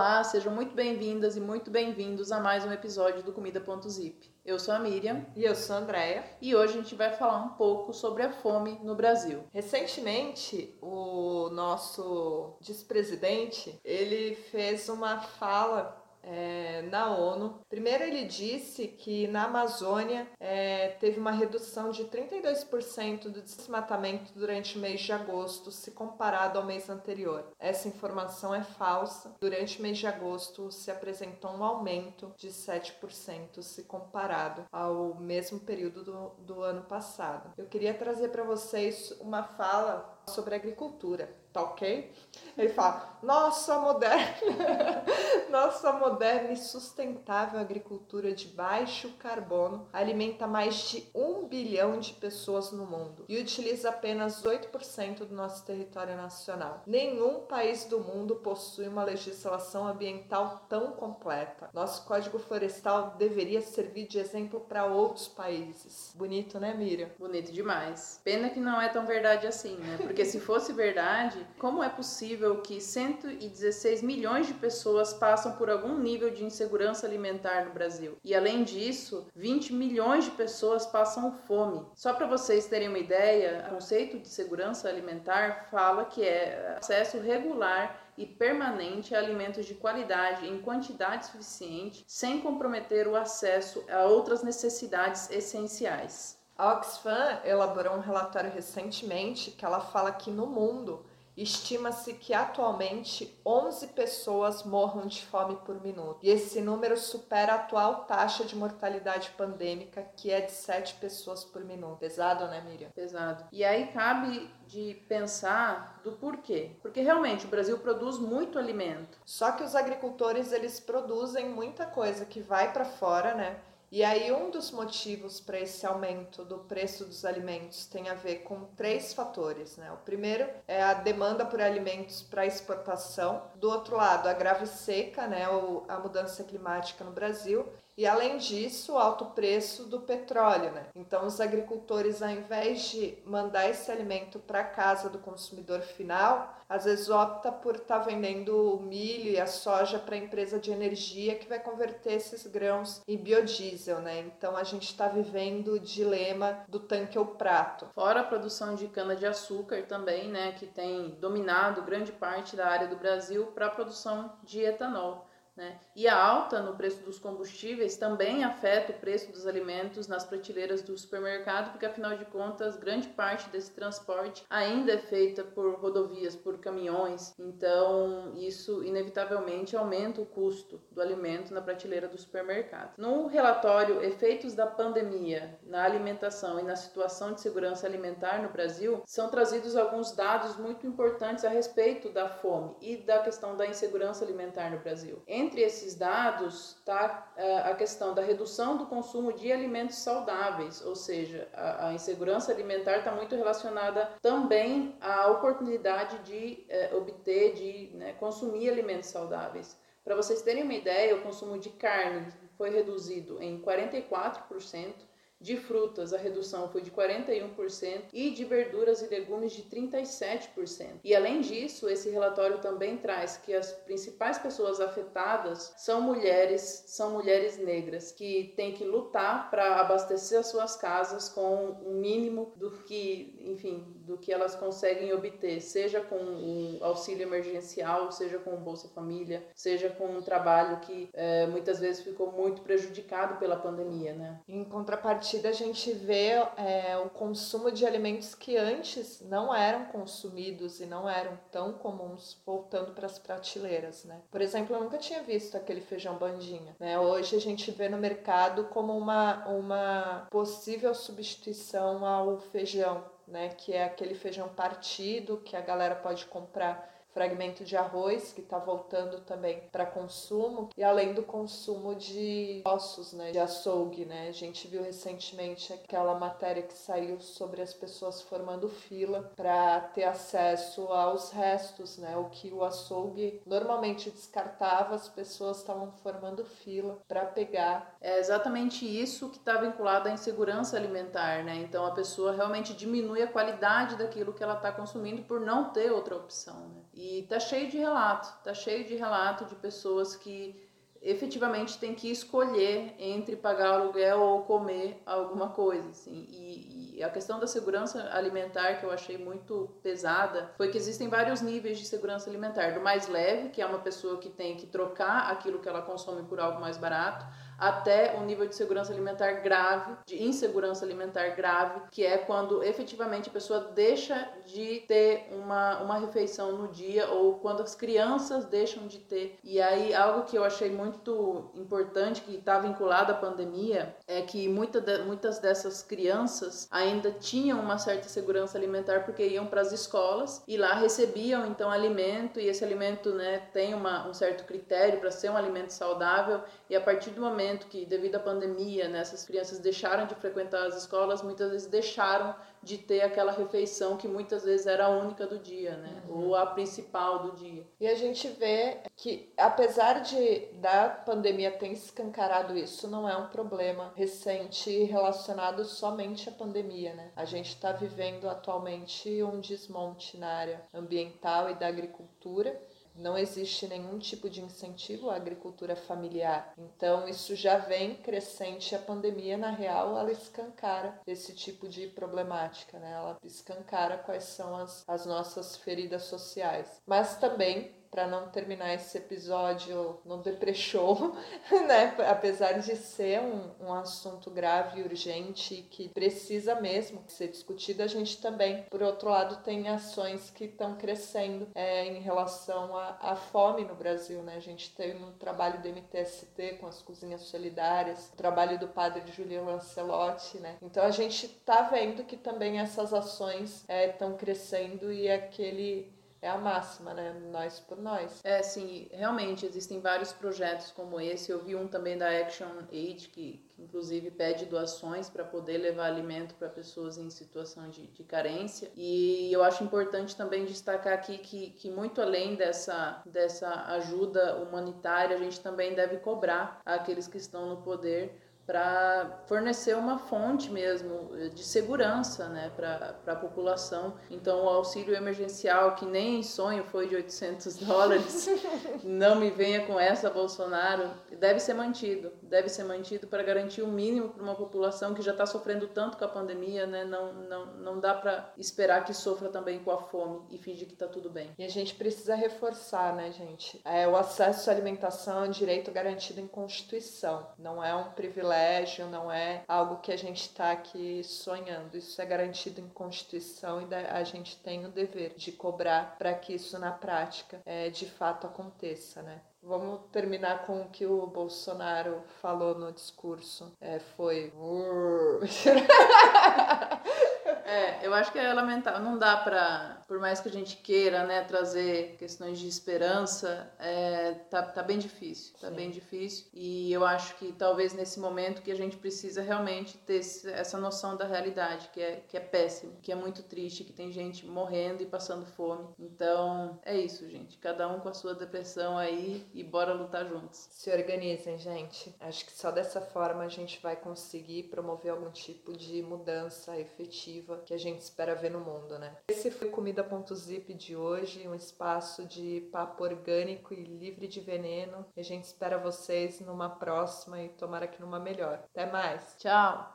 Olá, sejam muito bem-vindas e muito bem-vindos a mais um episódio do Comida.zip. Eu sou a Miriam. E eu sou a Andrea. E hoje a gente vai falar um pouco sobre a fome no Brasil. Recentemente, o nosso vice-presidente, ele fez uma fala é, na ONU. Primeiro, ele disse que na Amazônia é, teve uma redução de 32% do desmatamento durante o mês de agosto, se comparado ao mês anterior. Essa informação é falsa. Durante o mês de agosto, se apresentou um aumento de 7% se comparado ao mesmo período do, do ano passado. Eu queria trazer para vocês uma fala sobre agricultura tá ok? Ele fala, nossa moderna, nossa moderna e sustentável agricultura de baixo carbono alimenta mais de um bilhão de pessoas no mundo e utiliza apenas 8% do nosso território nacional. Nenhum país do mundo possui uma legislação ambiental tão completa. Nosso Código Florestal deveria servir de exemplo para outros países. Bonito, né, Miriam? Bonito demais. Pena que não é tão verdade assim, né? Porque se fosse verdade, como é possível que 116 milhões de pessoas passam por algum nível de insegurança alimentar no Brasil? E além disso, 20 milhões de pessoas passam fome. Só para vocês terem uma ideia, o conceito de segurança alimentar fala que é acesso regular e permanente a alimentos de qualidade em quantidade suficiente, sem comprometer o acesso a outras necessidades essenciais. A Oxfam elaborou um relatório recentemente que ela fala que no mundo Estima-se que atualmente 11 pessoas morram de fome por minuto. E esse número supera a atual taxa de mortalidade pandêmica, que é de 7 pessoas por minuto. Pesado, né, Miriam? Pesado. E aí cabe de pensar do porquê. Porque realmente o Brasil produz muito alimento. Só que os agricultores, eles produzem muita coisa que vai para fora, né? E aí, um dos motivos para esse aumento do preço dos alimentos tem a ver com três fatores. Né? O primeiro é a demanda por alimentos para exportação, do outro lado, a grave seca, né? a mudança climática no Brasil, e além disso, o alto preço do petróleo, né? Então, os agricultores, ao invés de mandar esse alimento para casa do consumidor final, às vezes opta por estar tá vendendo o milho e a soja para a empresa de energia que vai converter esses grãos em biodiesel, né? Então, a gente está vivendo o dilema do tanque ou prato. Fora a produção de cana-de-açúcar também, né? Que tem dominado grande parte da área do Brasil para a produção de etanol. Né? E a alta no preço dos combustíveis também afeta o preço dos alimentos nas prateleiras do supermercado, porque afinal de contas, grande parte desse transporte ainda é feita por rodovias, por caminhões. Então, isso inevitavelmente aumenta o custo do alimento na prateleira do supermercado. No relatório Efeitos da Pandemia na Alimentação e na Situação de Segurança Alimentar no Brasil, são trazidos alguns dados muito importantes a respeito da fome e da questão da insegurança alimentar no Brasil. Entre entre esses dados está é, a questão da redução do consumo de alimentos saudáveis, ou seja, a, insegurança alimentar está muito relacionada também à oportunidade de é, obter, de né, consumir alimentos saudáveis. Para vocês terem uma ideia, o consumo de carne foi reduzido em 44%, de frutas, a redução foi de 41% e de verduras e legumes de 37%. E além disso, esse relatório também traz que as principais pessoas afetadas são mulheres, são mulheres negras que têm que lutar para abastecer as suas casas com o mínimo do que, enfim, do que elas conseguem obter, seja com o auxílio emergencial, seja com o Bolsa Família, seja com um trabalho que é, muitas vezes ficou muito prejudicado pela pandemia, né? Em contrapartida contrapartida, a gente vê é, o consumo de alimentos que antes não eram consumidos e não eram tão comuns voltando para as prateleiras, né? Por exemplo, eu nunca tinha visto aquele feijão bandinha, né? Hoje a gente vê no mercado como uma, uma possível substituição ao feijão, né? Que é aquele feijão partido que a galera pode comprar fragmento de arroz que está voltando também para consumo e além do consumo de ossos, né, de açougue, né? A gente viu recentemente aquela matéria que saiu sobre as pessoas formando fila para ter acesso aos restos, né? O que o açougue normalmente descartava, as pessoas estavam formando fila para pegar. É exatamente isso que está vinculado à insegurança alimentar, né? Então a pessoa realmente diminui a qualidade daquilo que ela está consumindo por não ter outra opção, né? E tá cheio de relato, tá cheio de relato de pessoas que efetivamente têm que escolher entre pagar aluguel ou comer alguma coisa, assim. E, e, a questão da segurança alimentar que eu achei muito pesada foi que existem vários níveis de segurança alimentar, do mais leve, que é uma pessoa que tem que trocar aquilo que ela consome por algo mais barato, até um nível de segurança alimentar grave, de insegurança alimentar grave, que é quando efetivamente a pessoa deixa de ter uma, uma refeição no dia ou quando as crianças deixam de ter. E aí, algo que eu achei muito importante, que está vinculado à pandemia, é que muita de, muitas dessas crianças ainda tinham uma certa segurança alimentar porque iam para as escolas e lá recebiam então alimento e esse alimento né, tem uma, um certo critério para ser um alimento saudável e a partir do momento que, devido à pandemia, né, essas crianças deixaram de frequentar as escolas, muitas vezes deixaram de ter aquela refeição que muitas vezes era a única do dia, né? Uhum. Ou a principal do dia. E a gente vê que, apesar de da pandemia ter escancarado isso, não é um problema recente relacionado somente à pandemia, né? A gente está vivendo atualmente um desmonte na área ambiental e da agricultura não existe nenhum tipo de incentivo à agricultura familiar. Então, isso já vem crescente. A pandemia, na real, ela escancara esse tipo de problemática, né? Ela escancara quais são as, as nossas feridas sociais. Mas também para não terminar esse episódio no depressão, né? Apesar de ser um, um assunto grave e urgente que precisa mesmo ser discutido, a gente também, por outro lado, tem ações que estão crescendo é, em relação à, fome no Brasil, né? A gente tem um trabalho do MTST com as cozinhas solidárias, o trabalho do padre Julian Lancelotti, né? Então a gente está vendo que também essas ações estão é, crescendo e aquele é a máxima, né? Nós por nós. É, sim, realmente existem vários projetos como esse. Eu vi um também da Action Aid, que, que inclusive pede doações para poder levar alimento para pessoas em situação de, de, carência. E eu acho importante também destacar aqui que, que, muito além dessa, dessa ajuda humanitária, a gente também deve cobrar aqueles que estão no poder para fornecer uma fonte mesmo eh, de segurança né, para a população. Então, o auxílio emergencial, que nem em sonho foi de 800 dólares, não me venha com essa, Bolsonaro, deve ser mantido. Deve ser mantido para garantir o mínimo para uma população que já está sofrendo tanto com a pandemia. Né? Não, não, não dá para esperar que sofra também com a fome e fingir que está tudo bem. E a gente precisa reforçar, né, gente? É, o acesso à alimentação é um direito garantido em Constituição, não é um privilégio não é algo que a gente está aqui sonhando. Isso é garantido em Constituição e a gente tem o dever de cobrar para que isso na prática é, de fato aconteça, né? Vamos terminar com o que o Bolsonaro falou no discurso. É, foi. É, eu acho que é lamentável. Não dá para, por mais que a gente queira, né, trazer questões de esperança, é, tá, tá bem difícil. Tá Sim. bem difícil. E eu acho que talvez nesse momento que a gente precisa realmente ter essa noção da realidade, que é, que é péssimo, que é muito triste, que tem gente morrendo e passando fome. Então, é isso, gente. Cada um com a sua depressão aí e bora lutar juntos. Se organizem, gente. Acho que só dessa forma a gente vai conseguir promover algum tipo de mudança efetiva que a gente espera ver no mundo, né? Esse foi Comida.zip de hoje, um espaço de papo orgânico e livre de veneno. A gente espera vocês numa próxima e tomara que numa melhor. Até mais. Tchau.